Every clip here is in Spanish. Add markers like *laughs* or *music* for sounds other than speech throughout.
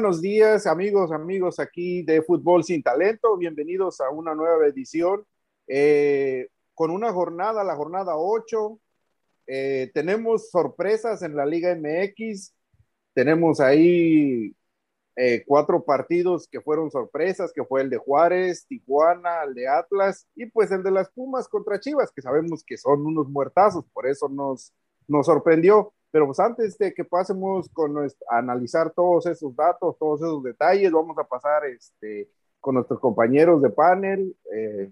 buenos días, amigos, amigos aquí de Fútbol Sin Talento. Bienvenidos a una nueva edición eh, con una jornada, la jornada 8. Eh, tenemos sorpresas en la Liga MX. Tenemos ahí eh, cuatro partidos que fueron sorpresas, que fue el de Juárez, Tijuana, el de Atlas y pues el de las Pumas contra Chivas, que sabemos que son unos muertazos, por eso nos, nos sorprendió. Pero pues antes de que pasemos con analizar todos esos datos, todos esos detalles, vamos a pasar este, con nuestros compañeros de panel. Eh,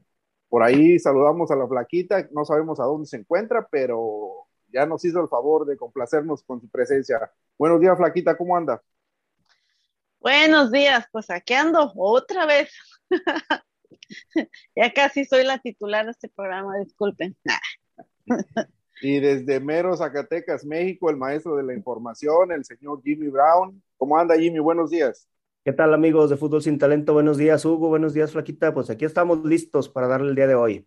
por ahí saludamos a la flaquita, no sabemos a dónde se encuentra, pero ya nos hizo el favor de complacernos con su presencia. Buenos días, flaquita, ¿cómo anda? Buenos días, pues aquí ando otra vez. *laughs* ya casi soy la titular de este programa, disculpen. *laughs* Y desde Mero, Zacatecas, México, el maestro de la información, el señor Jimmy Brown. ¿Cómo anda, Jimmy? Buenos días. ¿Qué tal, amigos de Fútbol Sin Talento? Buenos días, Hugo. Buenos días, Flaquita. Pues aquí estamos listos para darle el día de hoy.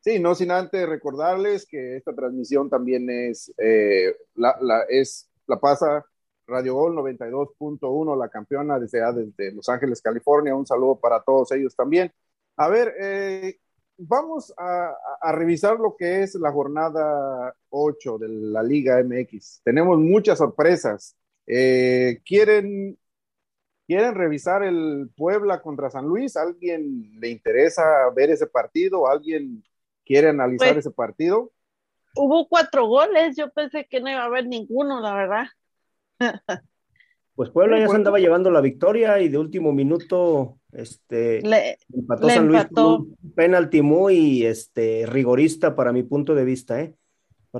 Sí, no sin antes recordarles que esta transmisión también es, eh, la, es, la pasa Radio Gol 92.1, la campeona desde, desde Los Ángeles, California. Un saludo para todos ellos también. A ver, eh, vamos a, revisar lo que es la jornada 8 de la Liga MX. Tenemos muchas sorpresas. Eh, ¿quieren, ¿Quieren revisar el Puebla contra San Luis? ¿Alguien le interesa ver ese partido? ¿Alguien quiere analizar pues, ese partido? Hubo cuatro goles, yo pensé que no iba a haber ninguno, la verdad. *laughs* Pues Puebla ya se andaba llevando la victoria y de último minuto este, le, empató San Luis un penalti muy este, rigorista para mi punto de vista. ¿eh?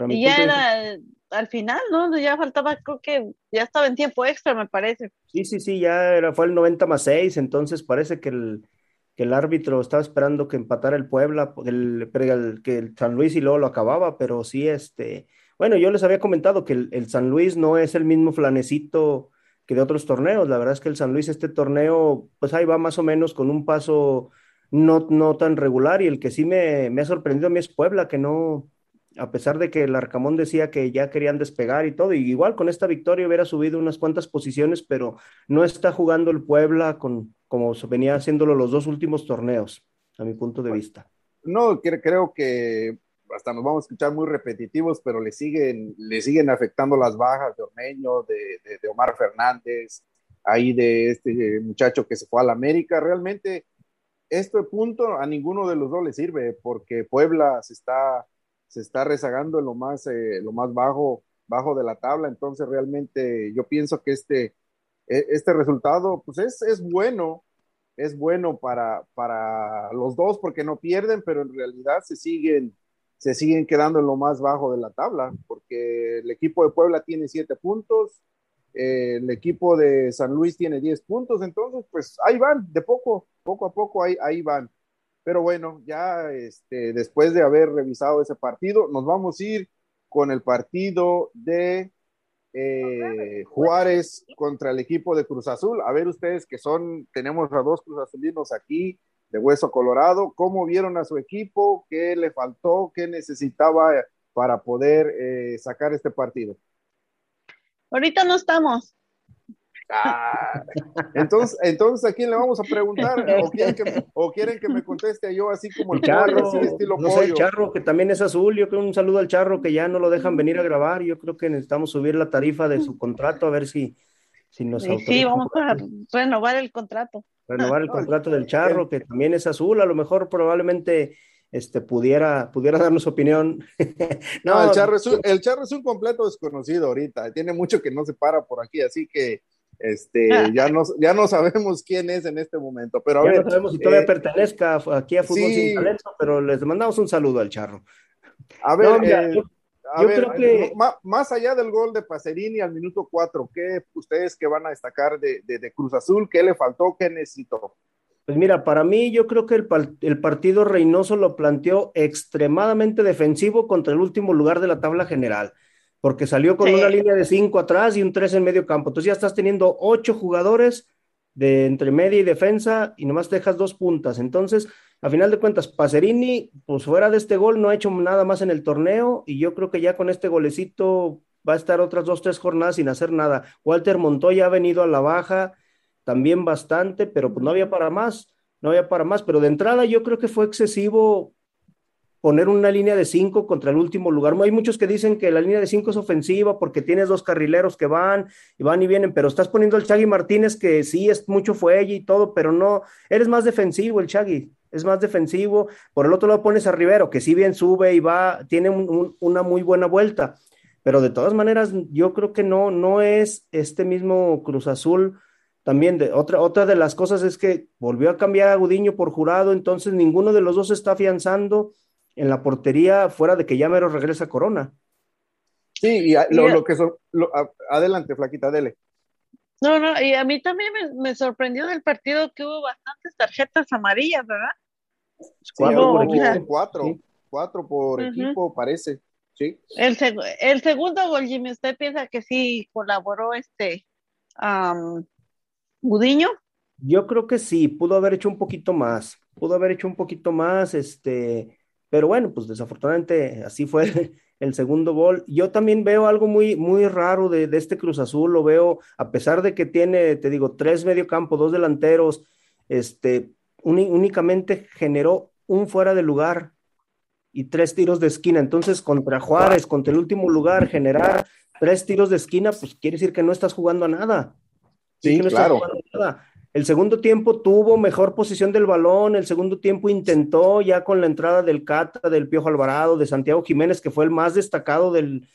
y ya era al final, ¿no? Ya faltaba, creo que ya estaba en tiempo extra, me parece. Sí, sí, sí, ya era, fue el 90 más 6, entonces parece que el, que el árbitro estaba esperando que empatara el Puebla, el, el, que el San Luis y luego lo acababa, pero sí, este, bueno, yo les había comentado que el, San Luis no es el mismo flanecito que de otros torneos. La verdad es que el San Luis, este torneo, pues ahí va más o menos con un paso no, no tan regular. Y el que sí me, me ha sorprendido a mí es Puebla, que no, a pesar de que el Arcamón decía que ya querían despegar y todo, y igual con esta victoria hubiera subido unas cuantas posiciones, pero no está jugando el Puebla con, como venía haciéndolo los dos últimos torneos, a mi punto de vista. No, creo que hasta nos vamos a escuchar muy repetitivos, pero le siguen, le siguen afectando las bajas de Ormeño, de, de, Omar Fernández, ahí de este muchacho que se fue a la América. Realmente, este punto a ninguno de los dos le sirve, porque Puebla se está, se está rezagando en lo más, eh, lo más bajo, bajo de la tabla. Entonces, realmente, yo pienso que este, e, este resultado, pues es, es bueno, es bueno para, para los dos porque no pierden, pero en realidad se siguen se siguen quedando en lo más bajo de la tabla, porque el equipo de Puebla tiene siete puntos, eh, el equipo de San Luis tiene diez puntos, entonces pues ahí van, de poco, poco a poco ahí, ahí van. Pero bueno, ya este, después de haber revisado ese partido, nos vamos a ir con el partido de eh, Juárez contra el equipo de Cruz Azul. A ver ustedes que son, tenemos a dos Cruz Azulinos aquí, de Hueso Colorado. ¿Cómo vieron a su equipo? ¿Qué le faltó? ¿Qué necesitaba para poder eh, sacar este partido? Ahorita no estamos. Ah, entonces, entonces, ¿a quién le vamos a preguntar? ¿O quieren que, me conteste yo así como el, charro, estilo no Sé, el charro, que también es azul. Yo creo un saludo al charro que ya no lo dejan venir a grabar. Yo creo que necesitamos subir la tarifa de su contrato a ver si, si nos Sí, sí vamos a renovar el contrato renovar el *laughs* contrato del Charro, que también es azul, a lo mejor probablemente este, pudiera, pudiera darnos opinión. *laughs* no, el, charro es un, el Charro es un completo desconocido ahorita, tiene mucho que no se para por aquí, así que este, ya, no, ya no sabemos quién es en este momento. Pero ya no sabemos si todavía eh, pertenezca aquí a Fútbol Sin Talento, pero les mandamos un saludo al Charro. A ver, eh, yo creo que... Más, allá del gol de Pacerini al minuto 4, ¿qué ustedes que van a destacar de, Cruz Azul? ¿Qué le faltó? ¿Qué necesitó? Pues mira, para mí yo creo que el, partido Reynoso lo planteó extremadamente defensivo contra el último lugar de la tabla general, porque salió con una línea de 5 atrás y un 3 en medio campo. Entonces ya estás teniendo 8 jugadores de entre media y defensa y nomás dejas dos puntas. Entonces, a final de cuentas, Pacerini, pues fuera de este gol, no ha hecho nada más en el torneo y yo creo que ya con este golecito va a estar otras dos, tres jornadas sin hacer nada. Walter Montoya ha venido a la baja también bastante, pero pues no había para más, no había para más, pero de entrada yo creo que fue excesivo poner una línea de cinco contra el último lugar. Hay muchos que dicen que la línea de cinco es ofensiva porque tienes dos carrileros que van y van y vienen, pero estás poniendo al Chagui Martínez que sí es mucho fuelle y todo, pero no, eres más defensivo el Chagui, es más defensivo. Por el otro lado pones a Rivero, que si bien sube y va, tiene una muy buena vuelta, pero de todas maneras yo creo que no, no es este mismo Cruz Azul. También de, otra, otra de las cosas es que volvió a cambiar a Gudiño por jurado, entonces ninguno de los dos está afianzando en la portería fuera de que ya mero regresa Corona. Sí, y lo, que son, adelante, Flaquita, dele. No, no, y a mí también me, sorprendió del partido que hubo bastantes tarjetas amarillas, ¿verdad? cuatro, por equipo, cuatro, cuatro por equipo, parece. Sí. El, el segundo gol, Jimmy, ¿usted piensa que sí colaboró este um, Budiño? Yo creo que sí, pudo haber hecho un poquito más, pudo haber hecho un poquito más, este, pero bueno, pues desafortunadamente así fue *laughs* el segundo gol. Yo también veo algo muy, muy raro de, este Cruz Azul, lo veo, a pesar de que tiene, te digo, tres medio campo, dos delanteros, este, únicamente generó un fuera de lugar y tres tiros de esquina. Entonces, contra Juárez, contra el último lugar, generar tres tiros de esquina, pues quiere decir que no estás jugando a nada. Sí, claro. El segundo tiempo tuvo mejor posición del balón, el segundo tiempo intentó ya con la entrada del Cata, del Piojo Alvarado, de Santiago Jiménez, que fue el más destacado del,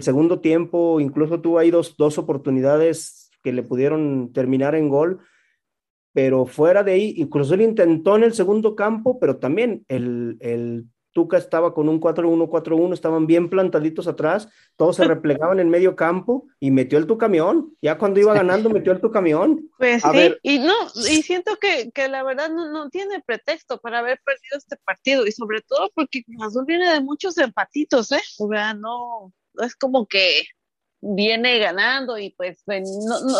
segundo tiempo, incluso tuvo ahí dos, dos, oportunidades que le pudieron terminar en gol, pero fuera de ahí, incluso él intentó en el segundo campo, pero también el, el Tuca estaba con un 4-1-4-1, estaban bien plantaditos atrás, todos se *laughs* replegaban en medio campo y metió el tu camión. Ya cuando iba ganando, metió el tu camión. Pues sí, y no, y siento que, la verdad no, tiene pretexto para haber perdido este partido, y sobre todo porque Azul viene de muchos empatitos, ¿eh? O sea, no, es como que viene ganando y pues,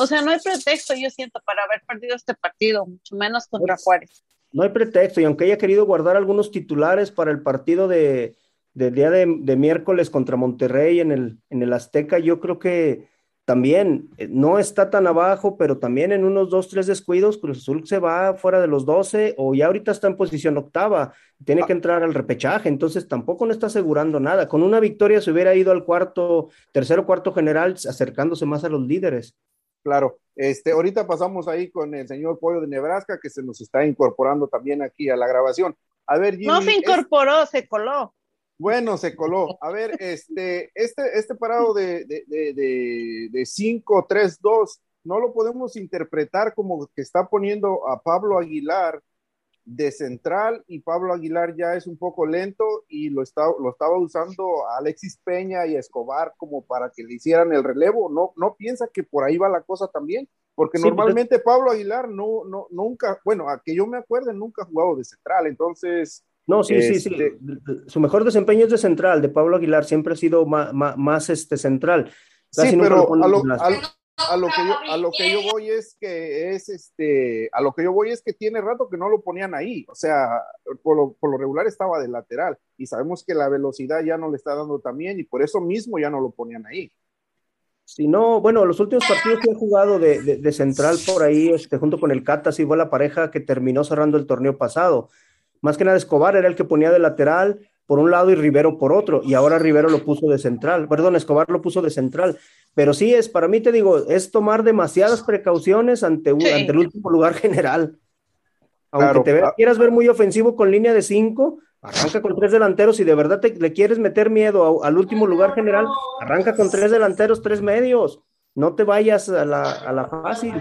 o sea, no hay pretexto, yo siento, para haber perdido este partido, mucho menos contra Juárez no hay pretexto, y aunque haya querido guardar algunos titulares para el partido de, del día de, miércoles contra Monterrey en el, en el Azteca, yo creo que también eh, no está tan abajo, pero también en unos dos, tres descuidos, Cruz Azul se va fuera de los 12 o ya ahorita está en posición octava, tiene que entrar al repechaje, entonces tampoco no está asegurando nada. Con una victoria se hubiera ido al cuarto, tercero, cuarto general, acercándose más a los líderes. Claro, este, ahorita pasamos ahí con el señor Pollo de Nebraska, que se nos está incorporando también aquí a la grabación. A ver, No se incorporó, se coló. Bueno, se coló. A ver, este, este, este parado de, de, de, de 5-3-2, no lo podemos interpretar como que está poniendo a Pablo Aguilar de central y Pablo Aguilar ya es un poco lento y lo, está, lo estaba usando a Alexis Peña y Escobar como para que le hicieran el relevo. No, no piensa que por ahí va la cosa también, porque normalmente Pablo Aguilar no, no, nunca, bueno, a que yo me acuerde, nunca ha jugado de central, entonces... No, sí, sí, sí. Este Su mejor desempeño es de central, de Pablo Aguilar, siempre ha sido más, más, este, central. sí, pero a lo, a lo que yo a lo que yo voy es que es este a lo que yo voy es que tiene rato que no lo ponían ahí. O sea por lo, por lo regular estaba de lateral y sabemos que la velocidad ya no le está dando también y por eso mismo ya no lo ponían ahí. Si no bueno los últimos partidos que he jugado de, de, central por ahí este junto con el Cata sí fue la pareja que terminó cerrando el torneo pasado. Más que nada Escobar era el que ponía de lateral por un lado y Rivero por otro, y ahora Rivero lo puso de central, perdón, Escobar lo puso de central, pero sí es, para mí te digo, es tomar demasiadas precauciones ante, ante el último lugar general. Aunque te ah. quieras ver muy ofensivo con línea de cinco, arranca con tres delanteros y de verdad te, le quieres meter miedo al último lugar general, arranca con tres delanteros, tres medios, no te vayas a la, a la fácil.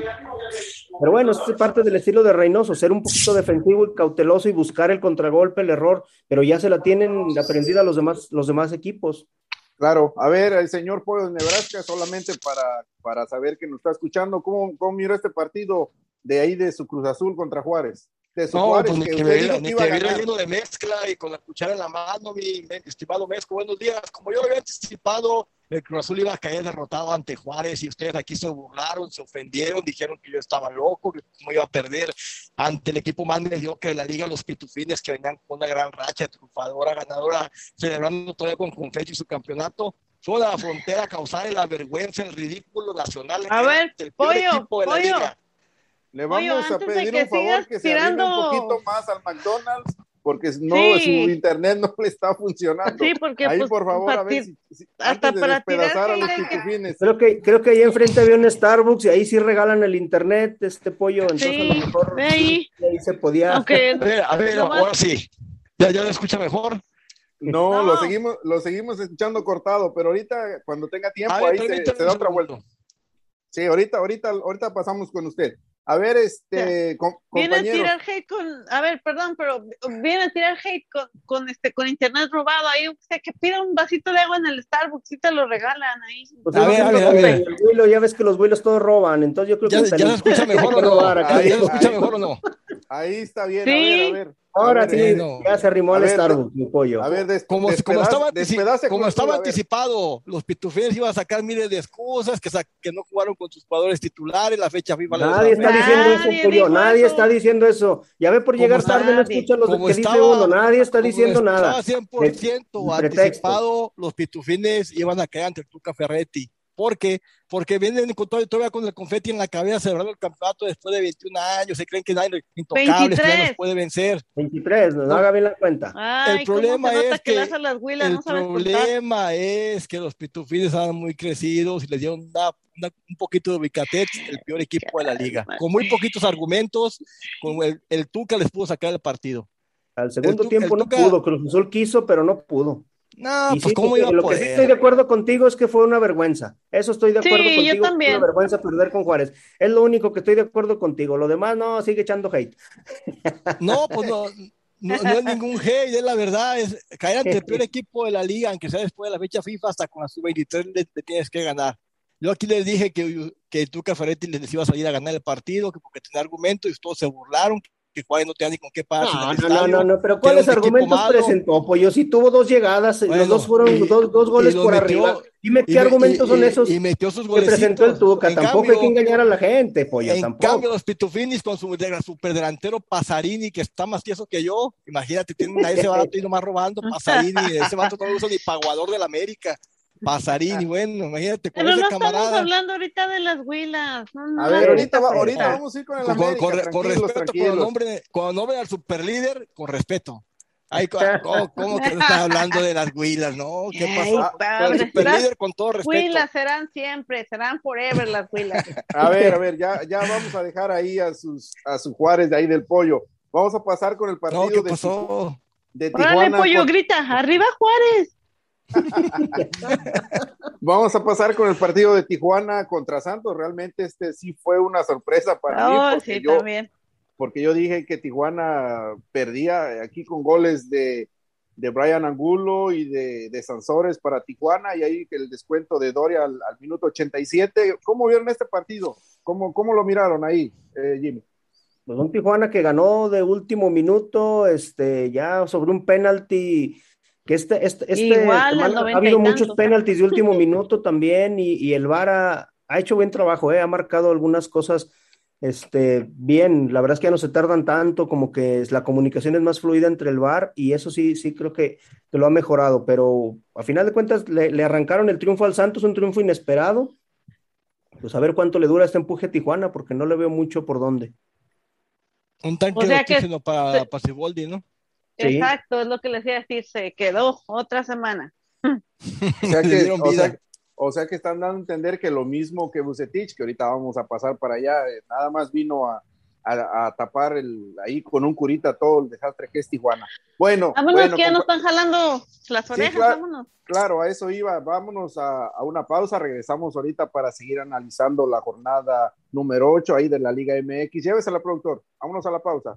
Pero bueno, es parte del estilo de Reynoso, ser un poquito defensivo y cauteloso y buscar el contragolpe, el error, pero ya se la tienen aprendida los demás, los demás equipos. Claro, a ver, el señor Pollo de Nebraska, solamente para, para saber que nos está escuchando, ¿cómo, cómo mira este partido de ahí de su Cruz Azul contra Juárez? De su no, Juárez, pues que, que, me, que me lleno de mezcla y con la cuchara en la mano, mi estimado Mezco, buenos días. Como yo había anticipado, el Cruz Azul iba a caer derrotado ante Juárez y ustedes aquí se burlaron, se ofendieron, dijeron que yo estaba loco, que no iba a perder ante el equipo más mediocre de la liga, los Pitufines, que venían con una gran racha triunfadora, ganadora, celebrando todavía con confetti su campeonato. a la frontera causar la vergüenza, el ridículo nacional. A ver, pollo, pollo. Le vamos a pedir un favor que se tirando... un poquito más al McDonald's porque no, su internet no le está funcionando. Sí, porque ahí pues, por favor, a ver si, hasta para despedazar a los. Creo que, creo que ahí enfrente había un Starbucks y ahí sí regalan el internet, este pollo, entonces sí, a lo mejor ahí. ahí se podía. Okay. *laughs* A ver, a ver, ahora sí. ¿Ya, ¿Ya lo escucha mejor? No, no, Lo, seguimos, lo seguimos escuchando cortado, pero ahorita cuando tenga tiempo ahí se, se da otra vuelta. Sí, ahorita, ahorita, ahorita pasamos con usted. A ver, este, viene a tirar hate con, a ver, perdón, pero viene a tirar hate con, con este, con internet robado. Ahí, o sea, que pida un vasito de agua en el Starbucks y te lo regalan ahí. Pues a, ver, a, ver, a ver, El vuelo, ya ves que los vuelos todos roban, entonces yo creo que ya, ya lo escucha mejor o no. Ahí, ¿Ya lo escucha mejor o no? Ahí está bien, sí. a ver, a ver. Ahora sí, ya se arrimó al Starbucks, mi pollo. A ver, des, como, como, estaba, como estaba anticipado, los pitufines iban a sacar miles de excusas, que, que no jugaron con sus jugadores titulares, la fecha FIFA. Nadie está diciendo eso, pollo, nadie está diciendo eso. Ya ve por llegar tarde, no escuchan los que dice uno, nadie está diciendo nada. Estaba 100% anticipado, los pitufines iban a caer ante el Tuca Ferretti. ¿Por qué? Porque vienen todavía con el confeti en la cabeza celebrando el campeonato después de 21 años, se creen que nadie intocables, que ya nos puede vencer. 23, no, no haga bien la cuenta. Ay, el problema es que, que las huilas, el no problema es que los pitufines estaban muy crecidos y les dieron un poquito de ubicatex, el peor equipo de la liga. Con muy poquitos argumentos, con el, el Tuca les pudo sacar el partido. Al segundo tiempo no pudo, Cruz Azul quiso, pero no pudo. No, pues cómo iba a Lo que sí estoy de acuerdo contigo es que fue una vergüenza. Eso estoy de acuerdo sí, contigo. Yo también. Fue una vergüenza perder con Juárez. Es lo único que estoy de acuerdo contigo. Lo demás no, sigue echando hate. No, pues no. No, no, es ningún hate, es la verdad, es caer ante el peor *laughs* equipo de la liga, aunque sea después de la fecha FIFA, hasta con la sub-23 le, le, tienes que ganar. Yo aquí les dije que, que Tuca Ferretti les iba a salir a ganar el partido, que porque tenía argumentos y todos se burlaron, que Juárez no tenía ni con qué parar. No, no, no, no, no, pero ¿cuáles argumentos presentó? Pollo, si tuvo dos llegadas, bueno, los dos fueron y, dos, dos, goles por metió, arriba. Dime qué y, argumentos y, son esos y metió sus que presentó el Tuca. En tampoco cambio, hay que engañar a la gente, Pollo. En tampoco. cambio, los Pitufinis con su superdelantero Pasarini, que está más tieso que yo, imagínate, tienen a ese vato y nomás robando, *laughs* Pasarini, ese vato no lo usa ni paguador de la América. Pasarini, bueno, imagínate con Pero ese no camarada. estamos hablando ahorita de las huilas. No, no, a ver, ahorita, va, ahorita vamos a ir con el con, América, con, con respeto, tranquilos. con nombre, con nombre al superlíder, con respeto. Ay, ¿cómo, cómo que no estás hablando de las huilas, no? ¿Qué pasa? Ay, el superlíder, con todo respeto. Huilas serán siempre, serán forever las huilas. *laughs* A ver, a ver, ya, ya vamos a dejar ahí a sus, a sus Juárez de ahí del pollo. Vamos a pasar con el partido no, ¿qué de, pasó? de Tijuana. Órale, pollo, con... grita, arriba Juárez. *laughs* Vamos a pasar con el partido de Tijuana contra Santos. Realmente este sí fue una sorpresa para oh, mí. Porque, sí, yo, también. porque yo dije que Tijuana perdía aquí con goles de, de Brian Angulo y de, de, Sansores para Tijuana y ahí el descuento de Doria al, al minuto 87. ¿Cómo vieron este partido? ¿Cómo, cómo lo miraron ahí, eh, Jimmy? Pues un Tijuana que ganó de último minuto, este, ya sobre un penalti que este, este, este Igual, ha habido muchos penaltis de último *laughs* minuto también y, y el VAR ha, ha, hecho buen trabajo, eh, ha marcado algunas cosas este, bien, la verdad es que ya no se tardan tanto, como que la comunicación es más fluida entre el VAR y eso sí, sí creo que, que lo ha mejorado, pero a final de cuentas le, le, arrancaron el triunfo al Santos, un triunfo inesperado, pues a ver cuánto le dura este empuje a Tijuana, porque no le veo mucho por dónde. Un tanque o sea de oxígeno que... para, para Siboldi, ¿no? Sí. Exacto, es lo que les iba a decir, se quedó otra semana. *laughs* o, sea que, o, sea, o, sea, que, están dando a entender que lo mismo que Bucetich, que ahorita vamos a pasar para allá, eh, nada más vino a, a, a, tapar el, ahí con un curita todo el desastre que es Tijuana. Bueno, vámonos bueno, que ya nos están jalando las orejas, sí, claro, vámonos. Claro, a eso iba, vámonos a, a, una pausa, regresamos ahorita para seguir analizando la jornada número 8 ahí de la Liga MX. Llévesela, productor, vámonos a la pausa.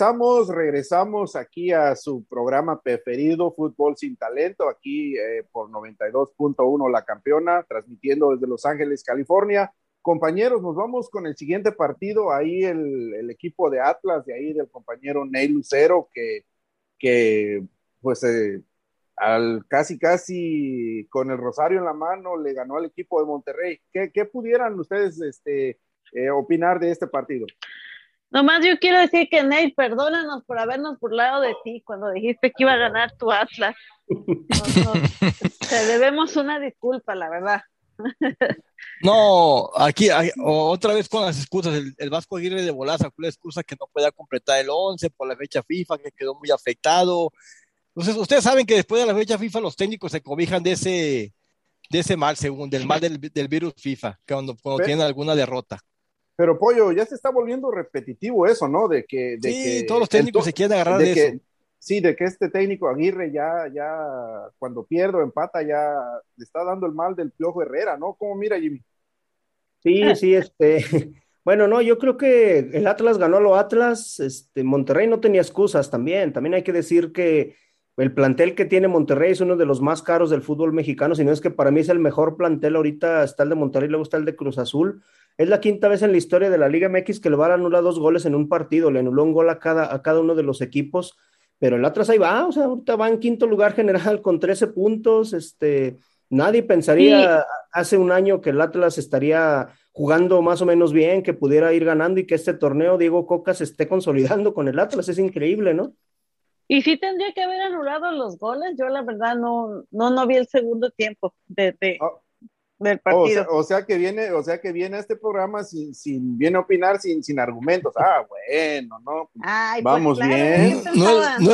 Regresamos, regresamos aquí a su programa preferido, Fútbol sin Talento, aquí eh, por 92.1 La Campeona, transmitiendo desde Los Ángeles, California. Compañeros, nos vamos con el siguiente partido, ahí el, equipo de Atlas, de ahí del compañero Ney Lucero, que, que pues eh, al casi casi con el rosario en la mano le ganó al equipo de Monterrey. ¿Qué, qué pudieran ustedes este, eh, opinar de este partido? Nomás yo quiero decir que Ney, perdónanos por habernos burlado de ti cuando dijiste que iba a ganar tu Atlas. *laughs* te debemos una disculpa, la verdad. No, aquí otra vez con las excusas, el, Vasco Aguirre de Bolaza fue la excusa que no podía completar el 11 por la fecha FIFA, que quedó muy afectado. Entonces, ustedes saben que después de la fecha FIFA los técnicos se cobijan de ese, de ese mal, según, del mal del, virus FIFA, cuando, cuando tienen alguna derrota. Pero Pollo, ya se está volviendo repetitivo eso, ¿no? De que, de sí, todos los técnicos se quieren agarrar de, eso. Sí, de que este técnico Aguirre ya, ya, cuando pierde o empata, ya le está dando el mal del Piojo Herrera, ¿no? ¿Cómo mira, Jimmy? Sí, sí, este. *laughs* Bueno, no, yo creo que el Atlas ganó a lo Atlas, este, Monterrey no tenía excusas también. También hay que decir que el plantel que tiene Monterrey es uno de los más caros del fútbol mexicano, si no es que para mí es el mejor plantel ahorita, está el de Monterrey, luego está el de Cruz Azul. Es la quinta vez en la historia de la Liga MX que le va a anular dos goles en un partido, le anuló un gol a cada, a cada uno de los equipos, pero el Atlas ahí va, o sea, ahorita va en quinto lugar general con 13 puntos, este, nadie pensaría hace un año que el Atlas estaría jugando más o menos bien, que pudiera ir ganando y que este torneo Diego Coca se esté consolidando con el Atlas, es increíble, ¿no? Y sí tendría que haber anulado los goles, yo la verdad no, no, no vi el segundo tiempo de, ah, del partido. O sea, que viene, o sea que viene a este programa sin, sin viene a opinar sin, sin argumentos. Ah, bueno, no. Ay, pues Vamos bien. No, no,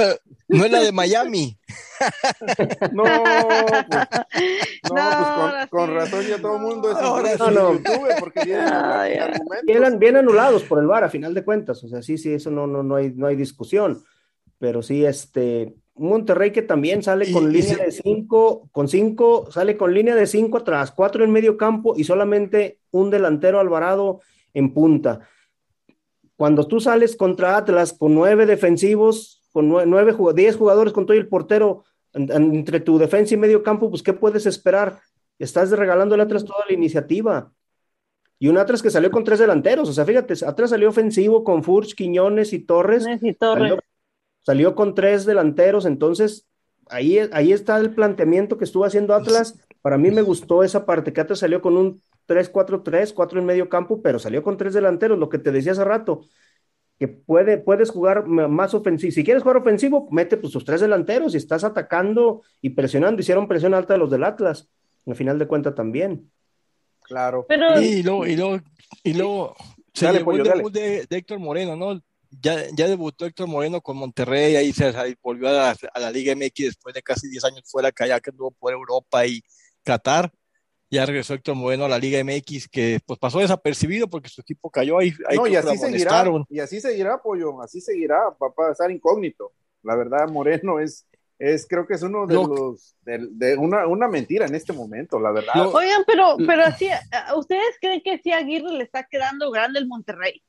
no, es la de Miami. *laughs* *laughs* no, pues, no, pues con, razón ya todo el mundo es ahora no, no. YouTube porque vienen, *laughs* argumentos. Bien, anulados por el VAR a final de cuentas. O sea, sí, sí, eso no, no, no hay, no hay discusión. Pero sí, este, Monterrey que también sale con línea de cinco, con cinco, sale con línea de cinco atrás, cuatro en medio campo y solamente un delantero Alvarado en punta. Cuando tú sales contra Atlas con nueve defensivos, con nueve, diez jugadores con todo el portero entre tu defensa y medio campo, pues ¿qué puedes esperar? Estás regalando al Atlas toda la iniciativa. Y un Atlas que salió con tres delanteros, o sea, fíjate, Atlas salió ofensivo con Furch, Quiñones y Torres. Y Torres salió con tres delanteros, entonces ahí, ahí está el planteamiento que estuvo haciendo Atlas. Para mí me gustó esa parte, que Atlas salió con un 3-4-3, 4 en medio campo, pero salió con tres delanteros, lo que te decía hace rato, que puede, puedes jugar más ofensivo. Si quieres jugar ofensivo, mete pues tus tres delanteros y estás atacando y presionando. Hicieron presión alta a los del Atlas, al final de cuentas también. Claro. Y luego, y luego, y luego se dale, el debut de, de, Héctor Moreno, ¿no? Ya, ya debutó Héctor Moreno con Monterrey, ahí se volvió a la, Liga MX después de casi 10 años fuera, que allá que anduvo por Europa y Qatar. Ya regresó Héctor Moreno a la Liga MX, que pues pasó desapercibido porque su equipo cayó ahí. ahí no, y así seguirá, y así seguirá, Pollo, así seguirá, va a pasar incógnito. La verdad, Moreno es, es creo que es uno de los, de, una, una, mentira en este momento, la verdad. Oigan, pero, pero así, ¿ustedes creen que si Aguirre le está quedando grande el Monterrey?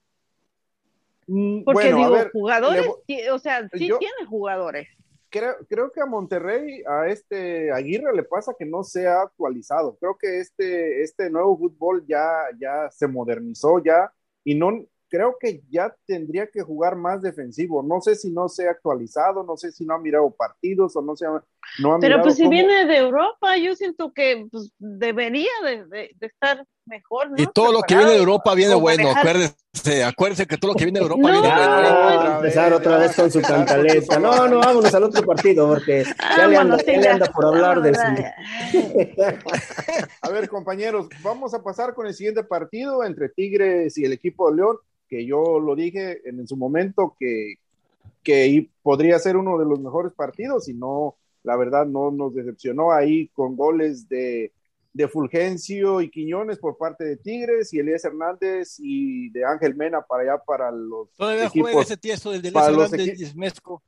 Mm, Porque digo, jugadores, o sea, sí tiene jugadores. Creo, creo que a Monterrey, a este Aguirre le pasa que no se ha actualizado. Creo que este, este nuevo fútbol ya, ya se modernizó ya y no, creo que ya tendría que jugar más defensivo. No sé si no se ha actualizado, no sé si no ha mirado partidos o no se ha, no Pero pues si viene de Europa, yo siento que pues, debería de, estar mejor. ¿no? Y todo lo que viene de Europa viene bueno, acuérdense, acuérdense que todo lo que viene de Europa viene bueno. empezar otra vez con su cantaleta. No, no, vámonos al otro partido porque ya, le, anda, ya le anda por hablar de eso. A ver, compañeros, vamos a pasar con el siguiente partido entre Tigres y el equipo de León que yo lo dije en, su momento que, que podría ser uno de los mejores partidos y no, la verdad no nos decepcionó ahí con goles de, de Fulgencio y Quiñones por parte de Tigres y Elías Hernández y de Ángel Mena para allá para los Todavía equipos, juega ese tiesto del de Hernández y Mezco.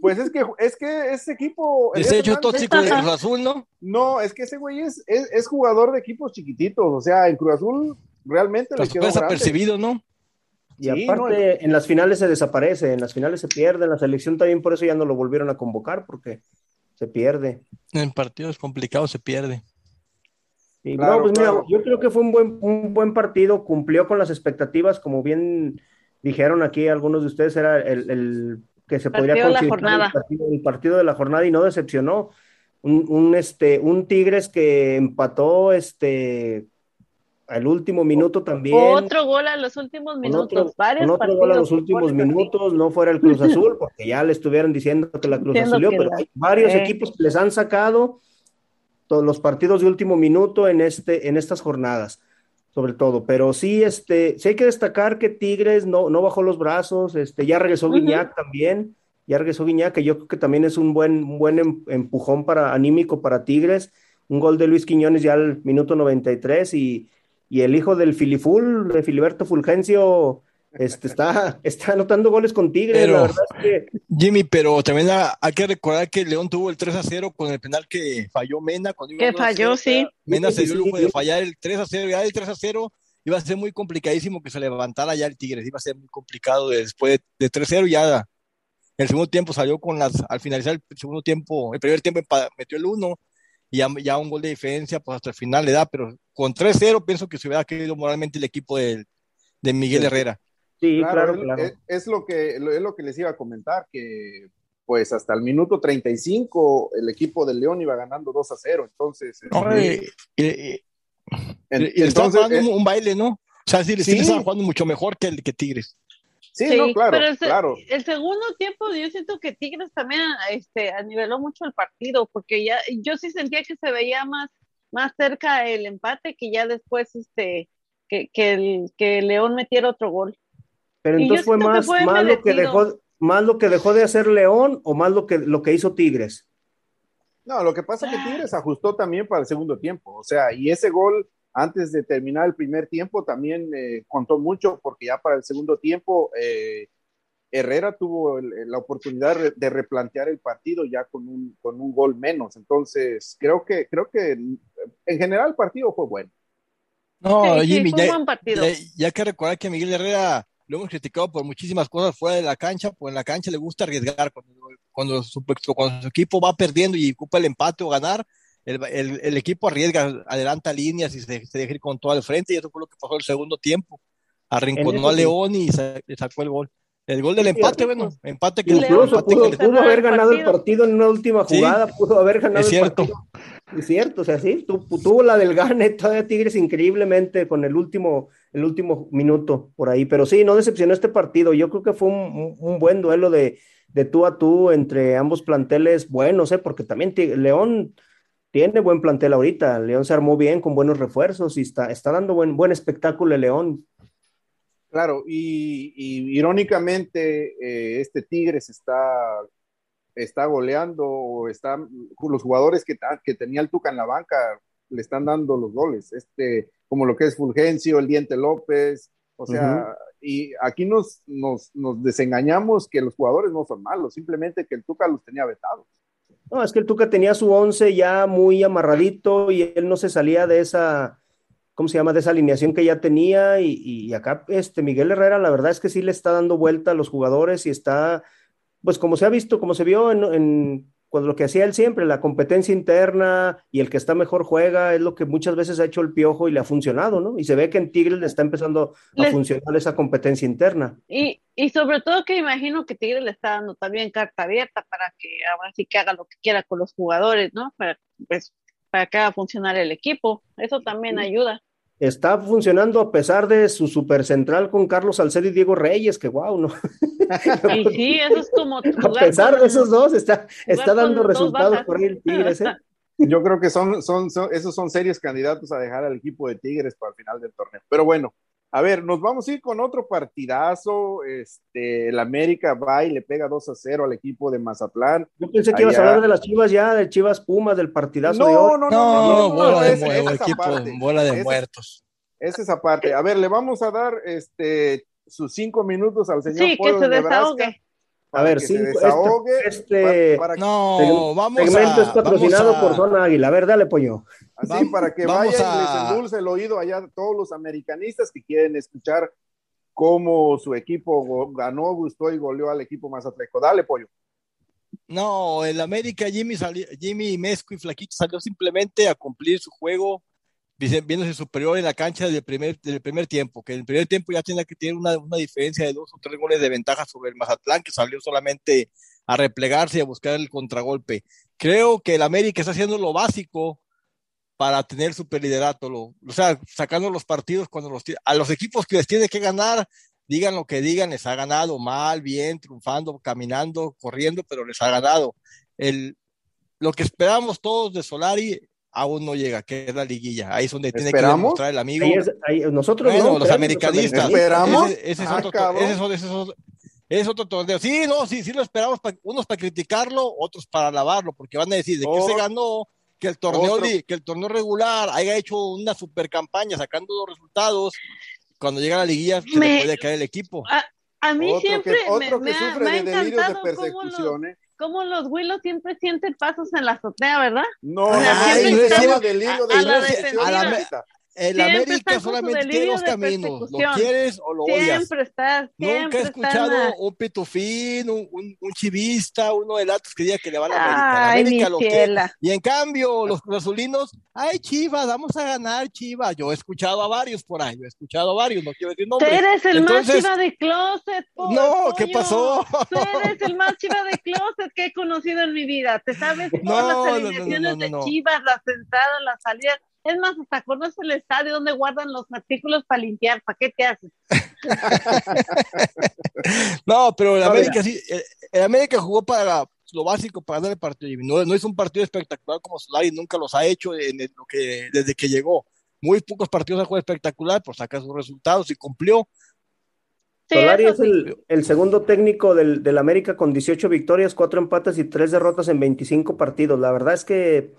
Pues es que, es que ese equipo. Ese hecho tóxico de Cruz Azul, ¿no? No, es que ese güey es, es, jugador de equipos chiquititos. O sea, en Cruz Azul realmente le quedó desapercibido, ¿no? Y aparte, en las finales se desaparece, en las finales se pierde, en la selección también por eso ya no lo volvieron a convocar, porque se pierde. En partidos complicados se pierde. pues yo creo que fue un buen, un buen partido, cumplió con las expectativas, como bien dijeron aquí algunos de ustedes, era el, que se podría considerar el, partido, el partido de la jornada y no decepcionó. Un, un, este, un Tigres que empató este, al último minuto también. Otro gol a los últimos minutos. Otro, varios otro gol a los últimos minutos, no fuera el Cruz Azul, porque ya le estuvieron diciendo que la Cruz Azul, pero hay varios equipos que les han sacado todos los partidos de último minuto en, este, en estas jornadas, sobre todo. Pero sí, este, sí hay que destacar que Tigres no, no bajó los brazos, este, ya regresó Guiñac también, ya regresó Guiñac, que yo creo que también es un buen, un buen em, empujón para, anímico para Tigres. Un gol de Luis Quiñones ya al minuto 93 y y el hijo del Filiful, de Filiberto Fulgencio, este, está, *laughs* está anotando goles con Tigres, la verdad es que... Jimmy, pero también hay que recordar que León tuvo el 3 a 0 con el penal que falló Mena. que falló, sí. Mena se dio el lujo de fallar el 3 a 0, ya el 3 a 0 iba a ser muy complicadísimo que se levantara ya el Tigres, iba a ser muy complicado después de, 3 0 ya el segundo tiempo salió con las, al finalizar el segundo tiempo, el primer tiempo metió el 1 y ya, un gol de diferencia, pues hasta el final le da, pero con 3-0 pienso que se hubiera querido moralmente el equipo de, de Miguel Herrera. Sí, claro, Es, lo que, es lo que les iba a comentar, que pues hasta el minuto 35 el equipo de León iba ganando 2 a 0, entonces... Este, y, entonces, un, baile, ¿no? O sea, sí, sí. estaban jugando mucho mejor que, el, que Tigres. Sí, no, claro, pero el, claro. El segundo tiempo yo siento que Tigres también este, aniveló mucho el partido, porque ya yo sí sentía que se veía más, más cerca el empate que ya después este que, que, el, que León metiera otro gol. Pero entonces fue más, más lo que dejó, más lo que dejó de hacer León o más lo que, lo que hizo Tigres. No, lo que pasa es que Tigres ajustó también para el segundo tiempo, o sea, y ese gol antes de terminar el primer tiempo también eh, contó mucho porque ya para el segundo tiempo eh, Herrera tuvo la oportunidad de replantear el partido ya con un, con un gol menos. Entonces, creo que, creo que en general el partido fue bueno. No, Jimmy, ya, que recordar que Miguel Herrera lo hemos criticado por muchísimas cosas fuera de la cancha, pues en la cancha le gusta arriesgar. Cuando, cuando, su, equipo va perdiendo y ocupa el empate o ganar, el, el, equipo arriesga, adelanta líneas y se, se, deja ir con todo al frente, y eso fue lo que pasó el segundo tiempo. Arrinconó a León y sacó el gol. El gol del empate, bueno, empate que incluso pudo, haber ganado el partido en una última jugada, pudo haber ganado es cierto. Es cierto, o sea, sí, tuvo la del gane todavía Tigres increíblemente con el último, el último minuto por ahí, pero sí, no decepcionó este partido. Yo creo que fue un, buen duelo de, de, tú a tú entre ambos planteles buenos, ¿eh? porque también León tiene buen plantel ahorita. León se armó bien con buenos refuerzos y está, está dando buen, buen espectáculo el León. Claro, y, irónicamente eh, este Tigres está, está goleando o están los jugadores que, que tenía el Tuca en la banca le están dando los goles, este, como lo que es Fulgencio, el Diente López, o sea, y aquí nos, nos, nos, desengañamos que los jugadores no son malos, simplemente que el Tuca los tenía vetados. No, es que el Tuca tenía su once ya muy amarradito y él no se salía de esa, ¿cómo se llama? De esa alineación que ya tenía y, acá este Miguel Herrera, la verdad es que sí le está dando vuelta a los jugadores y está, pues como se ha visto, como se vio en, cuando lo que hacía él siempre, la competencia interna y el que está mejor juega, es lo que muchas veces ha hecho el piojo y le ha funcionado, ¿no? Y se ve que en Tigres le está empezando a funcionar esa competencia interna. Y, y sobre todo que imagino que Tigres le está dando también carta abierta para que ahora sí que haga lo que quiera con los jugadores, ¿no? Para, pues, para que haga funcionar el equipo. Eso también ayuda. Está funcionando a pesar de su super central con Carlos Salcedo y Diego Reyes, que wow, ¿no? *laughs* Y sí, eso es como. A pesar de esos dos, está, está dando resultados por ahí el Tigres, ¿eh? *laughs* Yo creo que son, son, son, esos son serios candidatos a dejar al equipo de Tigres para el final del torneo. Pero bueno, a ver, nos vamos a ir con otro partidazo. Este, el América va y le pega 2 a 0 al equipo de Mazatlán. Yo pensé que ibas a hablar de las Chivas ya, de Chivas Pumas, del partidazo no, de hoy. No, no, no, no, bola de, equipo, bola de muertos. Esa es esa parte. A ver, le vamos a dar este sus cinco minutos al señor sí, que se desahogue. A ver, cinco, este, este no, vamos segmento es patrocinado por Zona Águila. A ver, dale, pollo. Así para que vayan y les endulce el oído allá todos los americanistas que quieren escuchar cómo su equipo ganó, gustó y goleó al equipo más atleco. Dale, pollo. No, el América, Jimmy, Jimmy Mesco y Flaquito salió simplemente a cumplir su juego, viéndose superior en la cancha del primer, del primer tiempo, que en el primer tiempo ya tenía que tener una, una, diferencia de dos o tres goles de ventaja sobre el Mazatlán, que salió solamente a replegarse y a buscar el contragolpe. Creo que el América está haciendo lo básico para tener superliderato, lo, o sea, sacando los partidos cuando los a los equipos que les tiene que ganar, digan lo que digan, les ha ganado mal, bien, triunfando, caminando, corriendo, pero les ha ganado. El, lo que esperamos todos de Solari aún no llega, que es la liguilla. Ahí es donde tiene que demostrar el amigo. nosotros bueno, los americanistas. ¿Esperamos? Ese, es ah, otro, ese, es otro, torneo. Sí, no, sí, sí lo esperamos, unos para criticarlo, otros para alabarlo, porque van a decir de qué se ganó, que el torneo que el torneo regular haya hecho una super campaña sacando los resultados. Cuando llega la liguilla se le puede caer el equipo. A, mí siempre otro me, que sufre de delirios de persecuciones como los Willows siempre sienten pasos en la azotea, ¿verdad? No, no, no, delirio de el América solamente tiene dos caminos, lo quieres o lo odias. Siempre estás, Nunca he escuchado un pitufín, un, un, chivista, uno de latos que diga que le va a la América. La América lo quiere. Y en cambio, los azulinos, ay Chivas, vamos a ganar Chivas. Yo he escuchado a varios por ahí, yo he escuchado a varios, no quiero decir nombres. Tú eres el más chiva de closet, No, ¿qué pasó? Tú eres el más chiva de closet que he conocido en mi vida. Te sabes *laughs* todas las alineaciones de Chivas, las entradas, las salidas es más, hasta conoces el estadio donde guardan los artículos para limpiar. ¿Para qué te haces? *laughs* no, pero el América sí, el, América jugó para lo básico para ganar el partido. No, no es un partido espectacular como Solari nunca los ha hecho en, lo que, desde que llegó. Muy pocos partidos ha jugado espectacular, pues saca sus resultados y cumplió. Solari es el, segundo técnico del, del, América con 18 victorias, 4 empates y 3 derrotas en 25 partidos. La verdad es que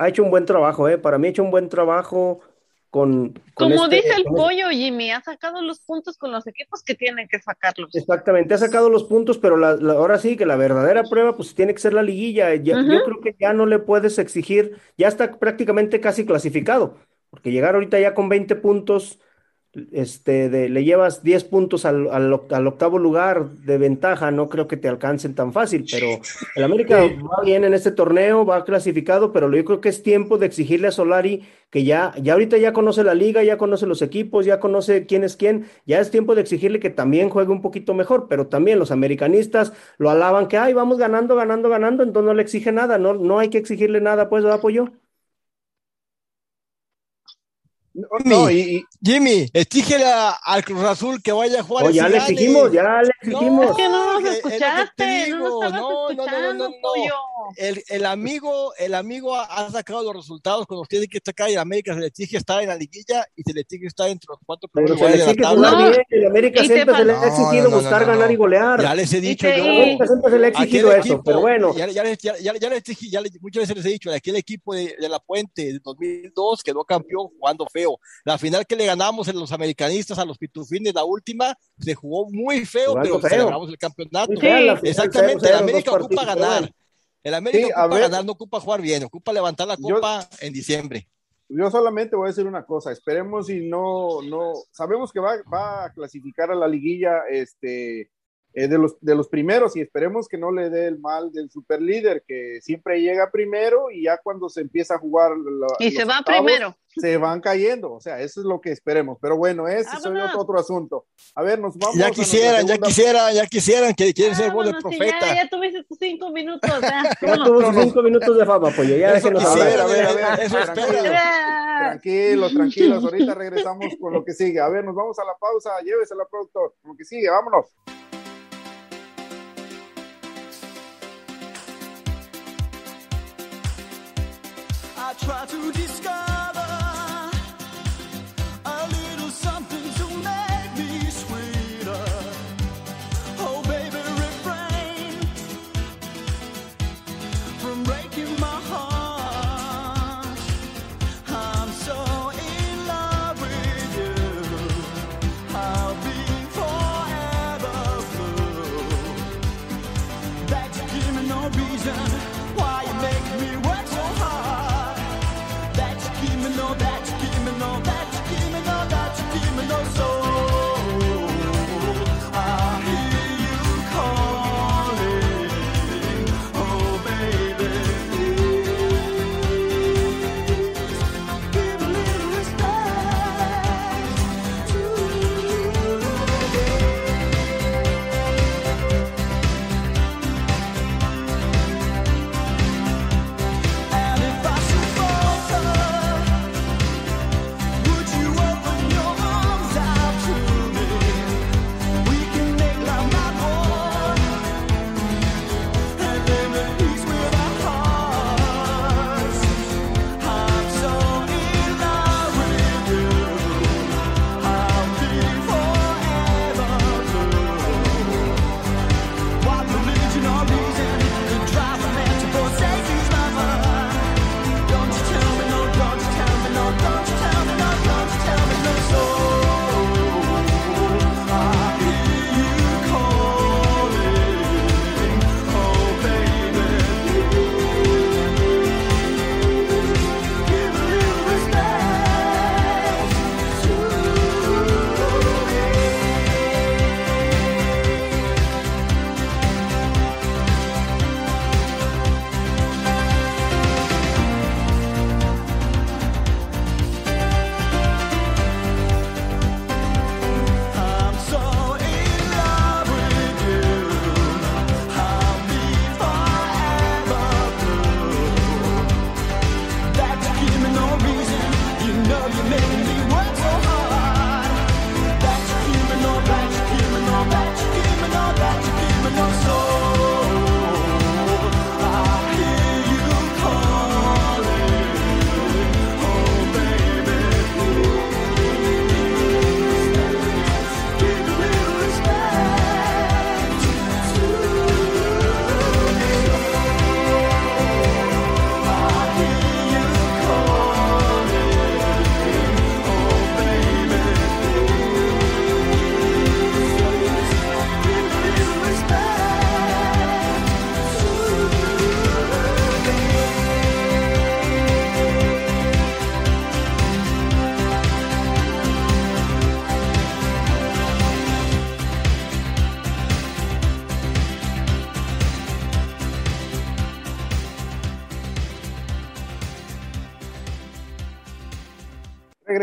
ha hecho un buen trabajo, ¿eh? Para mí ha hecho un buen trabajo con... Como este, dice el pollo, Jimmy, ha sacado los puntos con los equipos que tienen que sacarlos. Exactamente, ha sacado los puntos, pero la, ahora sí que la verdadera prueba pues tiene que ser la liguilla. Yo creo que ya no le puedes exigir, ya está prácticamente casi clasificado, porque llegar ahorita ya con 20 puntos este, de, le llevas 10 puntos al, al, octavo lugar de ventaja, no creo que te alcancen tan fácil, pero el América va bien en este torneo, va clasificado, pero yo creo que es tiempo de exigirle a Solari que ya, ya ahorita ya conoce la liga, ya conoce los equipos, ya conoce quién es quién, ya es tiempo de exigirle que también juegue un poquito mejor, pero también los americanistas lo alaban que, ay, vamos ganando, ganando, ganando, entonces no le exige nada, no, no hay que exigirle nada, pues, apoyo? No, y, Jimmy, exígele al Cruz Azul que vaya a jugar. Oh, ya le exigimos, ya le exigimos. No, es que no nos escuchaste, no, no, no, no, no, El, el, amigo, el amigo ha, sacado los resultados cuando tiene que estar y el América se le exige estar en la liguilla y se le exige estar entre los cuatro primeros Pero se le exige jugar bien, el América siempre se le ha exigido buscar ganar y golear. Ya les he dicho yo. siempre se le ha exigido eso, pero bueno. Ya, ya, ya, ya, ya les muchas veces les he dicho, aquel equipo de, de La Puente de 2002 quedó campeón jugando feo. La final que le ganamos en los americanistas a los pitufines, la última, se jugó muy feo, pero celebramos el campeonato. Exactamente, el América ocupa ganar. El América ocupa ganar, no ocupa jugar bien, ocupa levantar la copa en diciembre. Yo solamente voy a decir una cosa, esperemos y no, no, sabemos que va, va a clasificar a la liguilla, este, eh, de, los, de los primeros y esperemos que no le dé el mal del super líder que siempre llega primero y ya cuando se empieza a jugar y se va primero se van cayendo o sea eso es lo que esperemos pero bueno ese es otro, asunto. A ver nos vamos ya quisieran ya quisieran ya quisieran que quieren ser voz de profeta ya, ya, tuviste tus cinco minutos ya, *laughs* ya tuvo cinco minutos de fama pues ya eso quisiera, a ver a ver eso tranquilos tranquilos ahorita regresamos con lo que sigue. A ver nos vamos a la pausa llévesela productor con lo que sigue vámonos. Try to discover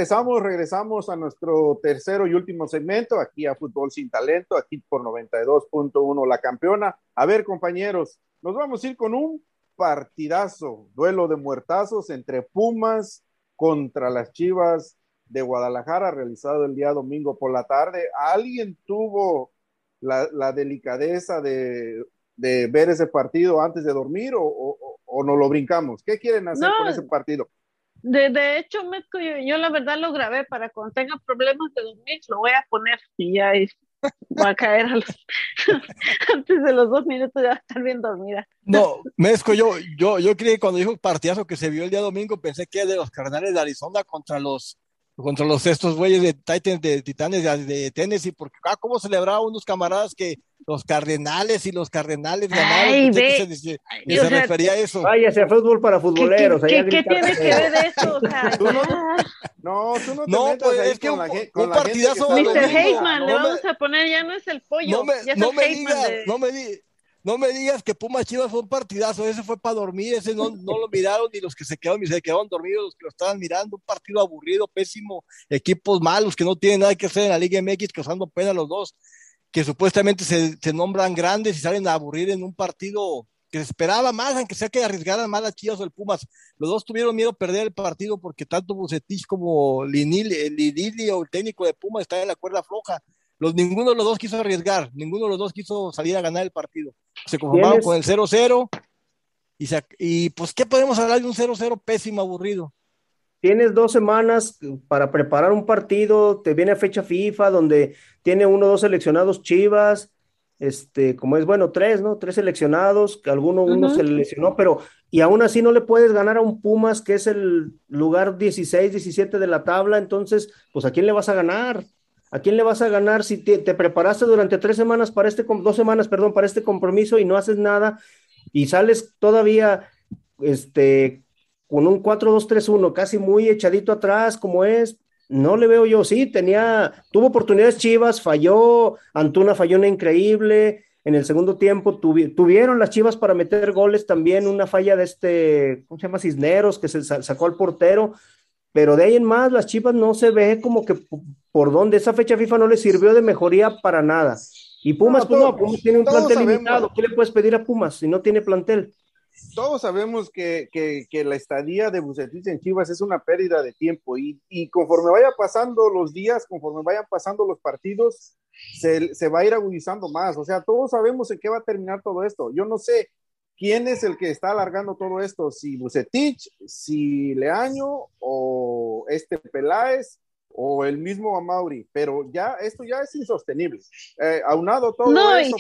Regresamos, regresamos a nuestro tercero y último segmento, aquí a Fútbol Sin Talento, aquí por 92.1 La Campeona. A ver, compañeros, nos vamos a ir con un partidazo, duelo de muertazos entre Pumas contra las Chivas de Guadalajara, realizado el día domingo por la tarde. ¿Alguien tuvo la, delicadeza de, ver ese partido antes de dormir o, o, no lo brincamos? ¿Qué quieren hacer con ese partido? De, de hecho, yo, la verdad lo grabé para cuando tenga problemas de dormir, lo voy a poner y ya va a caer a los, *laughs* antes de los dos minutos ya va a estar bien dormida. No, Mezco, yo, yo, yo creí que cuando dijo partidazo que se vio el día domingo, pensé que de los Cardenales de Arizona contra los contra los estos güeyes de Titans, de Titanes de, de Tennessee, porque ah, cómo celebraba unos camaradas que los Cardenales y los Cardenales ganaron. Ay, ve, se, se refería a eso. Vaya, sea fútbol para futboleros. ¿Qué, qué, tiene que ver eso? O sea, no, no, tú no te no, metas pues, es que un, la, un partidazo. Mr. Heyman, le vamos a poner, ya no es el pollo. No me, ya es no me digas, no me digas no me digas que Pumas Chivas fue un partidazo, ese fue para dormir, ese no, no lo miraron ni los que se quedaron, ni se quedaron dormidos, los que lo estaban mirando, un partido aburrido, pésimo, equipos malos que no tienen nada que hacer en la Liga MX, causando pena los dos, que supuestamente se, se nombran grandes y salen a aburrir en un partido que se esperaba más, aunque sea que arriesgaran más las Chivas o el Pumas. Los dos tuvieron miedo a perder el partido porque tanto Bucetich como Linili, el o el técnico de Pumas está en la cuerda floja. Los, ninguno de los dos quiso arriesgar, ninguno de los dos quiso salir a ganar el partido. Se conformaron con el 0-0 y, y pues, ¿qué podemos hablar de un 0-0 pésimo, aburrido? Tienes dos semanas para preparar un partido, te viene fecha FIFA donde tiene uno o dos seleccionados Chivas, este, como es bueno, tres, ¿no? Tres seleccionados, que alguno uno se lesionó, pero y aún así no le puedes ganar a un Pumas que es el lugar 16, 17 de la tabla, entonces, pues ¿a quién le vas a ganar? ¿A quién le vas a ganar si te, preparaste durante tres semanas para este, dos semanas, perdón, para este compromiso y no haces nada y sales todavía, este, con un 4-2-3-1, casi muy echadito atrás como es? No le veo yo, sí, tenía, tuvo oportunidades Chivas, falló, Antuna falló una increíble, en el segundo tiempo tuvieron las Chivas para meter goles también, una falla de este, ¿cómo se llama? Cisneros, que se sacó al portero, pero de ahí en más las Chivas no se ve como que por dónde esa fecha FIFA no le sirvió de mejoría para nada. Y Pumas, pues no, Pumas tiene un plantel limitado. ¿Qué le puedes pedir a Pumas si no tiene plantel? Todos sabemos que, que, la estadía de Bucetich en Chivas es una pérdida de tiempo y, y, conforme vaya pasando los días, conforme vayan pasando los partidos, se, se, va a ir agudizando más. O sea, todos sabemos en qué va a terminar todo esto. Yo no sé, ¿Quién es el que está alargando todo esto? ¿Si Bucetich, si Leaño o este Peláez o el mismo Amauri? Pero ya esto ya es insostenible. Eh, aunado todo eso,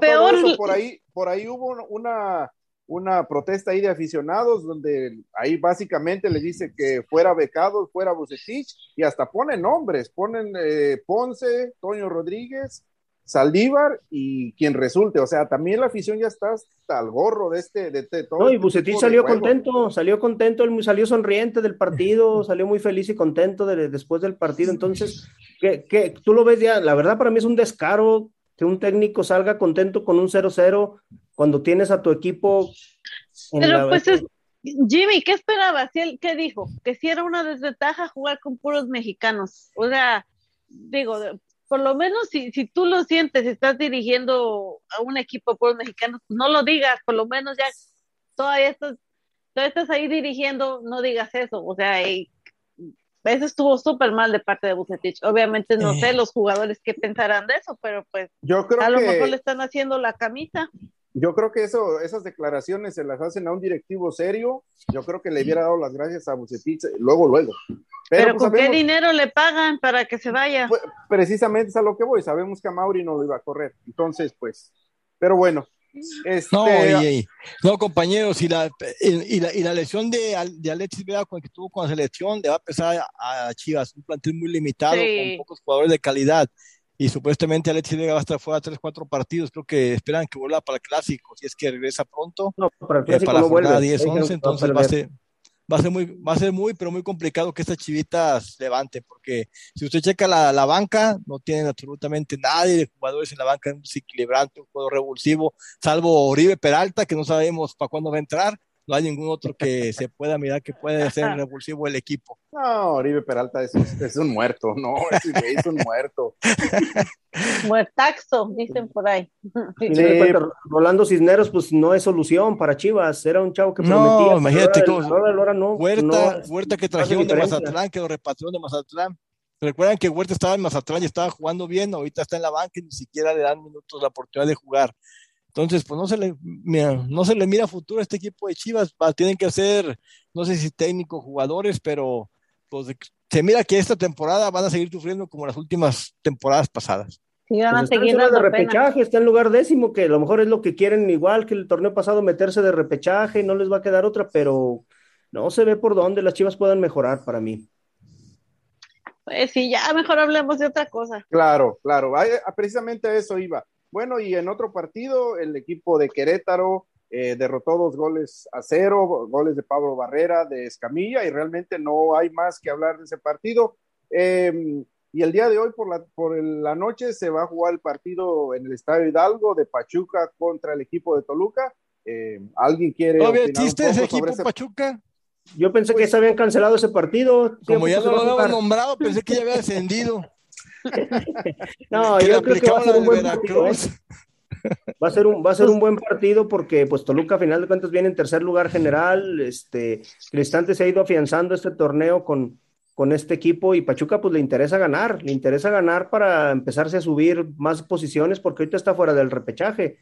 peor... por ahí, por ahí hubo una, una protesta ahí de aficionados donde ahí básicamente le dice que fuera becado, fuera Bucetich y hasta ponen nombres, ponen eh, Ponce, Toño Rodríguez Saldívar y quien resulte. O sea, también la afición ya está hasta el gorro de este, de este todo. No, y este Bucetich salió contento, salió contento, él salió sonriente del partido, *laughs* salió muy feliz y contento después del partido. Entonces, que, tú lo ves ya, la verdad para mí es un descaro que un técnico salga contento con un 0-0 cuando tienes a tu equipo. Pero pues es, Jimmy, ¿qué esperabas? ¿Qué dijo? Que si era una desventaja jugar con puros mexicanos. O sea, digo, por lo menos si, si tú lo sientes, estás dirigiendo a un equipo por mexicanos, pues no lo digas, por lo menos ya todavía estás, todavía estás ahí dirigiendo, no digas eso, o sea, eso estuvo súper mal de parte de Bucetich. Obviamente no sé eh. los jugadores qué pensarán de eso, pero pues yo creo a lo mejor le están haciendo la camisa. Yo creo que eso, esas declaraciones se las hacen a un directivo serio. Yo creo que le hubiera dado las gracias a Bucetich luego, luego. Pero, pues, ¿con qué dinero le pagan para que se vaya? Pues, precisamente es a lo que voy. Sabemos que a Mauri no lo iba a correr. Entonces, pues, pero bueno. Este... No, no, compañeros, y la, y la, y la lesión de, de Alexis Vega con el que tuvo con la selección le va a pesar a, Chivas, un plantel muy limitado, con pocos jugadores de calidad y supuestamente Alexis Vega va a estar fuera tres, cuatro partidos. Creo que esperan que vuelva para el clásico, si es que regresa pronto. No, para el clásico no vuelve. 10, 11, entonces va a, ser, va a ser muy, va a ser muy, pero muy complicado que estas chivitas levanten, porque si usted checa la, la banca, no tienen absolutamente nadie de jugadores en la banca, un desequilibrante, un juego revulsivo, salvo Oribe Peralta, que no sabemos para cuándo va a entrar, no hay ningún otro que se pueda mirar que puede ser *laughs* revulsivo el equipo. No, Oribe Peralta es, es un muerto, no, es, un muerto. *laughs* Muertaxo, dicen por ahí. Rolando Cisneros, pues no es solución para Chivas, era un chavo que prometía. No, imagínate cómo. No, Huerta, Huerta que trajeron de Mazatlán, que lo repatriaron de Mazatlán. Recuerdan que Huerta estaba en Mazatlán y estaba jugando bien, ahorita está en la banca y ni siquiera le dan minutos la oportunidad de jugar. Entonces, pues no se le mira, no se le mira futuro a este equipo de Chivas. tienen que hacer, no sé si técnicos, jugadores, pero pues se mira que esta temporada van a seguir sufriendo como las últimas temporadas pasadas. Sí, van a pues seguir de repechaje, está en lugar décimo, que a lo mejor es lo que quieren, igual que el torneo pasado, meterse de repechaje, no les va a quedar otra, pero no se ve por dónde las Chivas puedan mejorar para mí. Pues sí, ya mejor hablemos de otra cosa. Claro, claro, precisamente a eso iba. Bueno, y en otro partido, el equipo de Querétaro eh, derrotó dos goles a cero, goles de Pablo Barrera, de Escamilla, y realmente no hay más que hablar de ese partido. Em, y el día de hoy, por la, por la noche, se va a jugar el partido en el Estadio Hidalgo de Pachuca contra el equipo de Toluca. Em, ¿Alguien quiere... ¿Todavía existe ese equipo Pachuca? Yo pensé que pues se habían cancelado ese partido. Como ya no lo habían nombrado, pensé que ya había descendido. No, *laughs* yo creo que va a ser un buen partido. ¿eh? Va a ser un, va a ser un buen partido porque pues Toluca a final de cuentas viene en tercer lugar general, este Cristante se ha ido afianzando este torneo con, con este equipo y Pachuca pues le interesa ganar, le interesa ganar para empezarse a subir más posiciones porque ahorita está fuera del repechaje.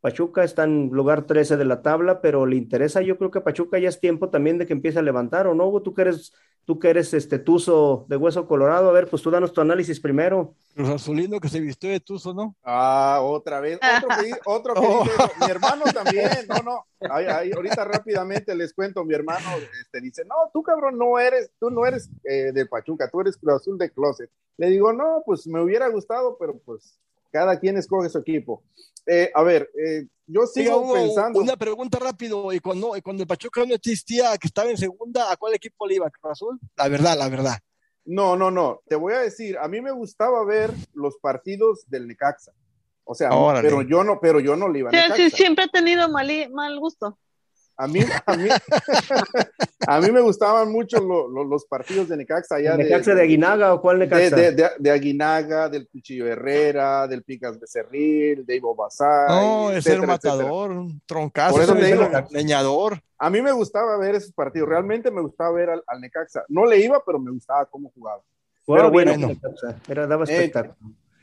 Pachuca está en lugar 13 de la tabla, pero le interesa, yo creo que Pachuca ya es tiempo también de que empiece a levantar, ¿o no, Tú que eres, tú que eres este tuzo de hueso colorado, a ver, pues tú danos tu análisis primero. Los Azulino que se vistió de tuzo, ¿no? Ah, otra vez, otro que, *laughs* otro que dice mi hermano *laughs* también, no, no, ahorita rápidamente les cuento, mi hermano este, dice, no, tú cabrón no eres, tú no eres eh, de Pachuca, tú eres Cruz Azul de Closet. Le digo, no, pues me hubiera gustado, pero pues cada quien escoge su equipo. Eh, a ver, eh, yo sigo pensando. Una pregunta rápido, y cuando, cuando el Pachuca no existía, que estaba en segunda, ¿a cuál equipo le iba? ¿Cruz Azul? La verdad, la verdad. No, no, no. Te voy a decir, a mí me gustaba ver los partidos del Necaxa. O sea, pero yo no, pero yo no le iba a Necaxa. Sí, siempre he tenido mal, mal gusto. A mí, a mí, a mí me gustaban mucho los partidos de Necaxa. Allá ¿Necaxa de, Aguinaga o cuál Necaxa? De, Aguinaga, del Cuchillo Herrera, del Picas Becerril, de Ivo Bazar. No, es el matador, un troncazo, Por eso digo, leñador. A mí me gustaba ver esos partidos, realmente me gustaba ver al, Necaxa. No le iba, pero me gustaba cómo jugaba. pero bueno, Era, daba eh, espectáculo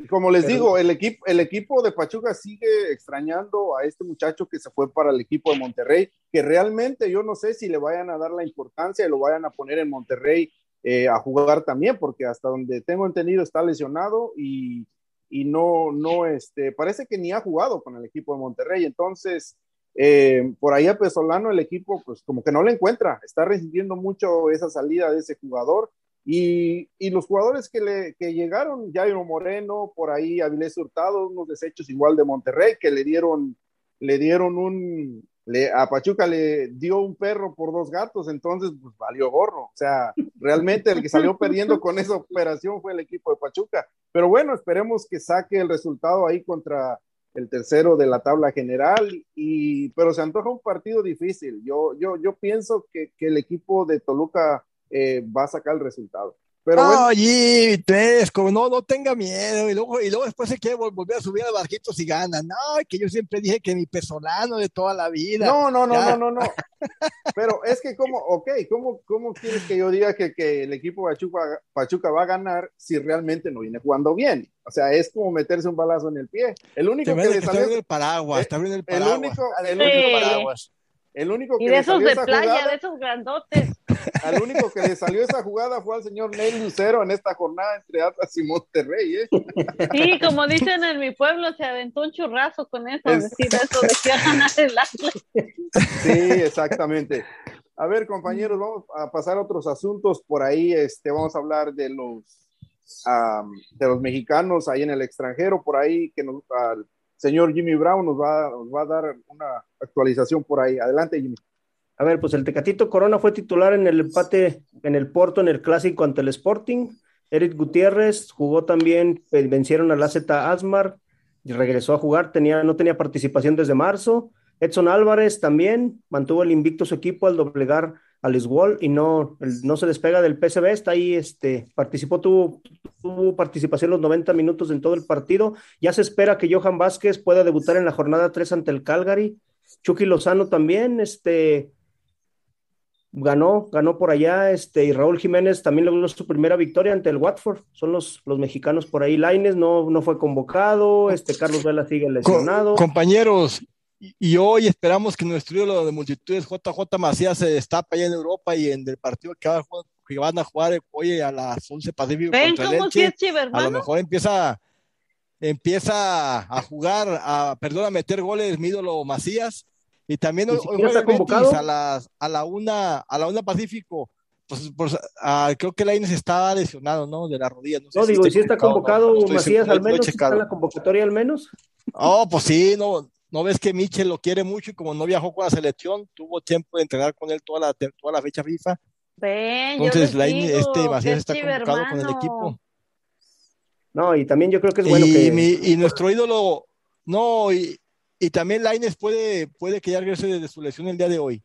como les digo, el equipo, el equipo de Pachuca sigue extrañando a este muchacho que se fue para el equipo de Monterrey, que realmente yo no sé si le vayan a dar la importancia y lo vayan a poner en Monterrey eh, a jugar también, porque hasta donde tengo entendido está lesionado y, y, no, no, este, parece que ni ha jugado con el equipo de Monterrey. Entonces, eh, por ahí a Pesolano el equipo, pues como que no le encuentra, está recibiendo mucho esa salida de ese jugador y, y, los jugadores que, le, que llegaron, Jairo Moreno, por ahí Avilés Hurtado, unos desechos igual de Monterrey, que le dieron, le dieron un, le, a Pachuca le dio un perro por dos gatos, entonces pues valió gorro. O sea, realmente el que salió perdiendo con esa operación fue el equipo de Pachuca. Pero bueno, esperemos que saque el resultado ahí contra el tercero de la tabla general, y, pero se antoja un partido difícil. Yo, yo, yo pienso que, que el equipo de Toluca eh, va a sacar el resultado. Pero como no, no tenga miedo. Y luego, y luego después se quiere volver a subir al barquito si gana. No, que yo siempre dije que mi personano de toda la vida. No, no, no, no, no, no. Pero es que, como, ok, ¿cómo, cómo quieres que yo diga que, que el equipo Pachuca, Pachuca va a ganar si realmente no viene jugando bien? O sea, es como meterse un balazo en el pie. El único que, le salió. el paraguas, está el paraguas. El único, el único paraguas. El único que y de esos de playa, de esos grandotes. *laughs* Al único que le salió esa jugada fue al señor Ney Lucero en esta jornada entre Atlas y Monterrey. ¿eh? Sí, como dicen en mi pueblo, se aventó un churrazo con eso, decir eso de que ganar el Atlas. Sí, exactamente. A ver, compañeros, vamos a pasar a otros asuntos por ahí. Este, vamos a hablar de los de los mexicanos ahí en el extranjero, por ahí que nos, señor Jimmy Brown nos va, nos va a dar una actualización por ahí. Adelante, Jimmy. A ver, pues el Tecatito Corona fue titular en el empate en el Porto en el clásico ante el Sporting. Eric Gutiérrez jugó también, eh, vencieron a la Z Asmar y regresó a jugar, tenía, no tenía participación desde marzo. Edson Álvarez también mantuvo el invicto su equipo al doblegar al Wall y no, no se despega del PSV, está ahí, este, participó, tuvo, tuvo participación los 90 minutos en todo el partido. Ya se espera que Johan Vázquez pueda debutar en la jornada 3 ante el Calgary. Chucky Lozano también, este, ganó, ganó por allá, este, y Raúl Jiménez también logró su primera victoria ante el Watford. Son los, los mexicanos por ahí. Laines no, no fue convocado, este, Carlos Vela sigue lesionado. compañeros, y hoy esperamos que nuestro ídolo de multitudes, JJ Macías, se destape allá en Europa y en el partido que, van a jugar hoy a las 11 Pacífico contra el a lo mejor empieza, empieza a jugar, a, perdón, a meter goles mi ídolo Macías. Y también hoy, juega a, las, a la una, a la una Pacífico. Pues, pues creo que Laines estaba lesionado, ¿no? De la rodilla. No, digo, ¿y si está convocado Macías al menos? ¿Está en la convocatoria al menos? Oh, pues sí, no, no ves que Michel lo quiere mucho y como no viajó con la selección, tuvo tiempo de entrenar con él toda la, toda la fecha FIFA. Entonces, la, este Macías está convocado con el equipo. No, y también yo creo que es bueno y, que... y nuestro ídolo, no, y, y también Laines puede, puede que ya regrese desde su lesión el día de hoy.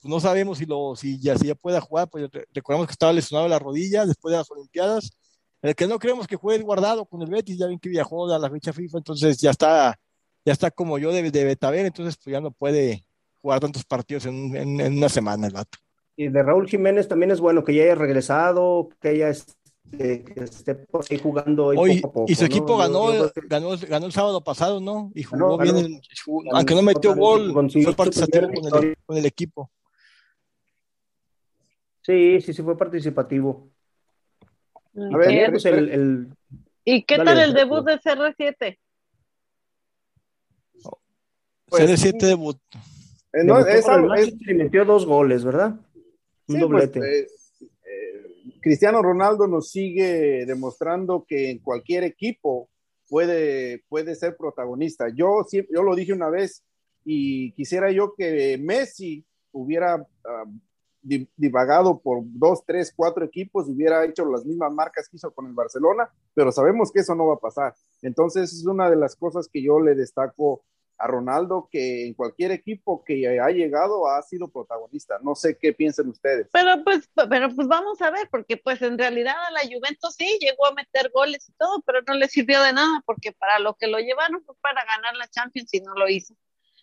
Pues no sabemos si, lo, si, ya, si ya pueda jugar, pues recordamos que estaba lesionado de la rodilla después de las Olimpiadas. El que no creemos que juegue guardado con el Betis, ya ven que viajó a la fecha FIFA, entonces ya está ya está como yo de, de Betabel, entonces pues ya no puede jugar tantos partidos en, en, una semana el vato. Y de Raúl Jiménez también es bueno que ya haya regresado, que haya este, que esté por ahí jugando hoy, poco a poco, Y su equipo ganó, ganó, ganó, el sábado pasado, ¿no? Y jugó bien, aunque no metió gol, fue participativo con el, con el, equipo. Sí, sí, sí, fue participativo. A ver, pues el, el... ¿Y qué tal el debut de CR7? Pues, CR7 debut. Eh, no, es, metió dos goles, ¿verdad? Un pues, doblete. Eh, eh, Cristiano Ronaldo nos sigue demostrando que en cualquier equipo puede, puede ser protagonista. Yo, yo lo dije una vez y quisiera yo que Messi hubiera ah, divagado por dos, tres, cuatro equipos, hubiera hecho las mismas marcas que hizo con el Barcelona, pero sabemos que eso no va a pasar. Entonces es una de las cosas que yo le destaco a Ronaldo que en cualquier equipo que ha llegado ha sido protagonista. No sé qué piensan ustedes. Pero pues, pero pues vamos a ver, porque pues en realidad a la Juventus sí llegó a meter goles y todo, pero no le sirvió de nada, porque para lo que lo llevaron fue para ganar la Champions y no lo hizo.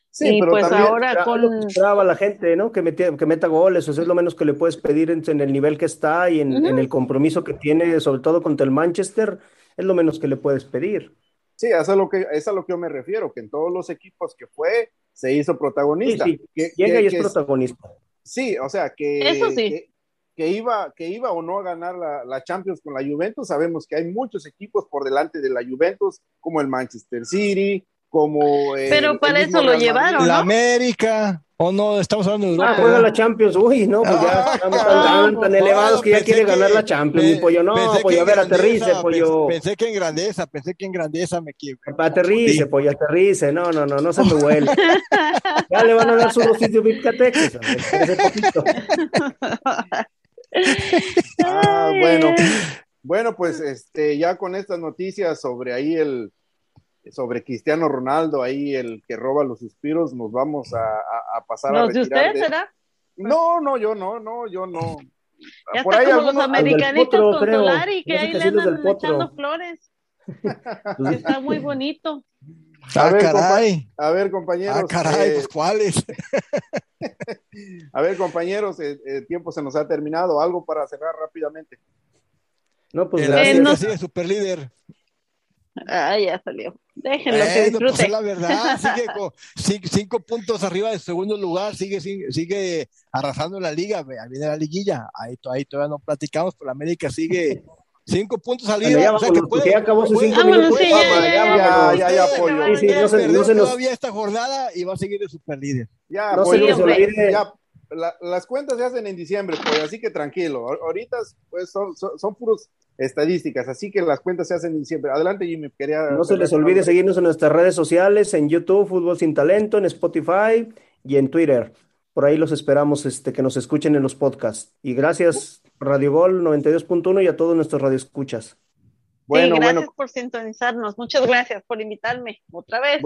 Sí, pero pues ahora con... la gente, ¿no? Que, que meta goles, eso es lo menos que le puedes pedir en, el nivel que está y en, en el compromiso que tiene, sobre todo contra el Manchester, es lo menos que le puedes pedir. Sí, eso es, lo que, es a lo que yo me refiero, que en todos los equipos que fue, se hizo protagonista. Sí, Que, Llega y es protagonista. Sí, o sea, que, que, iba, que iba o no a ganar la, la, Champions con la Juventus. Sabemos que hay muchos equipos por delante de la Juventus, como el Manchester City, como... Pero para eso lo llevaron, La América. ¿O no? Estamos hablando de Europa. Ah, juega la Champions. Uy, no, pues ya estamos tan, tan, elevados que ya quiere ganar la Champions. Mi pollo, no, pollo, a ver, aterrice, pollo. Pensé que en grandeza, pensé que en grandeza me equivoqué. Aterrice, pollo, aterrice. No, no, no, no se me *laughs* huele. ya le van a dar su Vizcatex. Ese poquito. ah, bueno. *laughs* Bueno, pues este, ya con estas noticias sobre ahí el, sobre Cristiano Ronaldo, ahí el que roba los suspiros, nos vamos a, pasar a retirar. de usted será? No, no, yo no, no, yo no. Ya Por está ahí como los americanitos con Solari, que ahí le andan echando flores. *laughs* está muy bonito. Ah, a, ver, caray. a ver, compañeros. Ah, caray, pues cuáles. *laughs* a ver, compañeros, el, el, tiempo se nos ha terminado. Algo para cerrar rápidamente. No, pues el eh, no... sigue super líder. Ah, ya salió. Déjenlo que pues, disfrute. Pues la verdad, *laughs* sigue con cinco, puntos arriba del segundo lugar, sigue, sigue, arrasando la liga, viene la liguilla, ahí, ahí todavía no platicamos, pero América sigue cinco puntos arriba. Ya, o sea, que puede, ya acabó sus cinco minutos. Sí, ya, ya, ya, ya, apoyo. Sí, no se, no se nos... todavía esta jornada y va a seguir de super líder. Ya, no se nos olvide. Ya, la, las cuentas se hacen en diciembre, pues, así que tranquilo. Ahorita pues, son, son, son puros estadísticas, así que las cuentas se hacen en siempre. Adelante, Jimmy, quería... No se les olvide seguirnos en nuestras redes sociales, en YouTube, Fútbol Sin Talento, en Spotify y en Twitter. Por ahí los esperamos este, que nos escuchen en los podcasts. Y gracias, Radio Gol 92.1 y a todos nuestros radioescuchas. Bueno, sí, gracias por sintonizarnos. Muchas gracias por invitarme otra vez.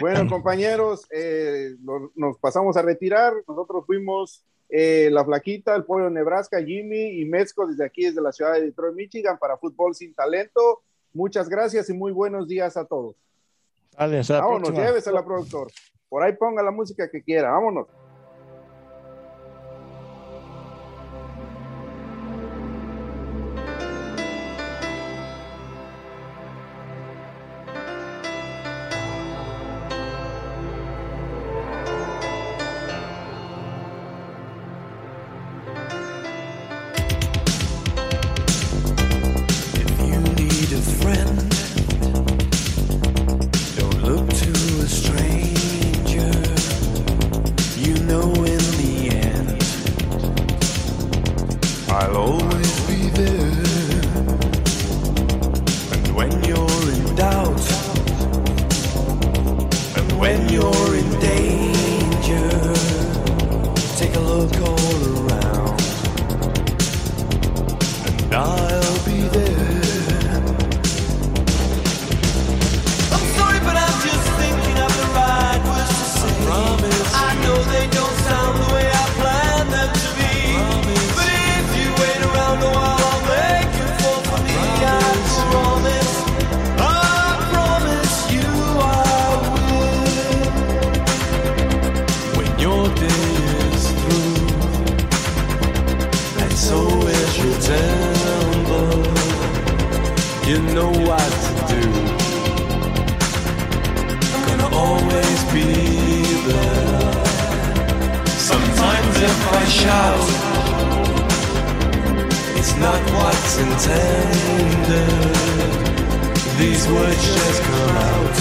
Bueno, *laughs* compañeros, eh, nos pasamos a retirar. Nosotros fuimos eh, La Flaquita, el Pollo de Nebraska, Jimmy y Mezco desde aquí, desde la ciudad de Detroit, Michigan, para Fútbol Sin Talento. Muchas gracias y muy buenos días a todos. Dale, Vámonos, llévese la productor. Por ahí ponga la música que quiera. Vámonos. I'll always be there. And when you're in doubt, and when you're shout. It's not what's intended. These words just come out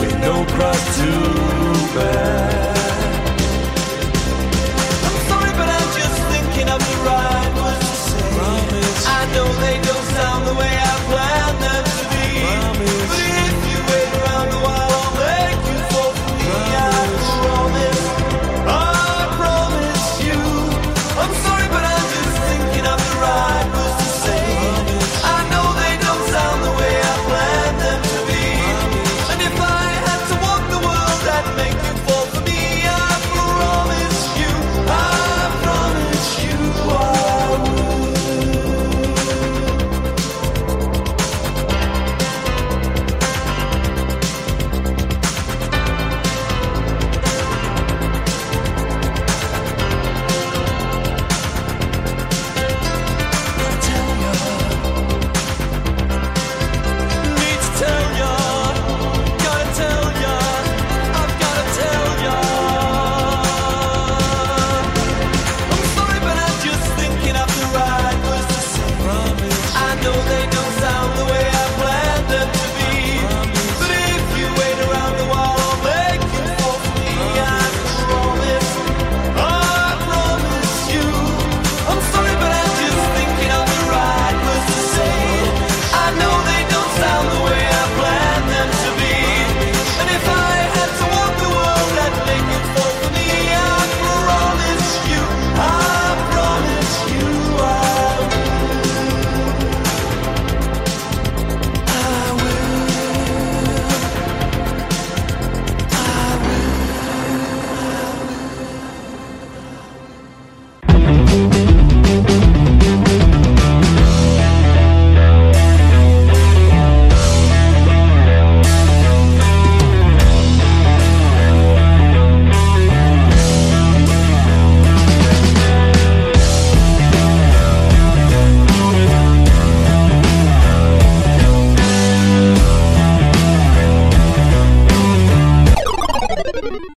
with no cross to bear. I'm sorry, but I'm just thinking of the right words to say. I know they don't sound the way I planned.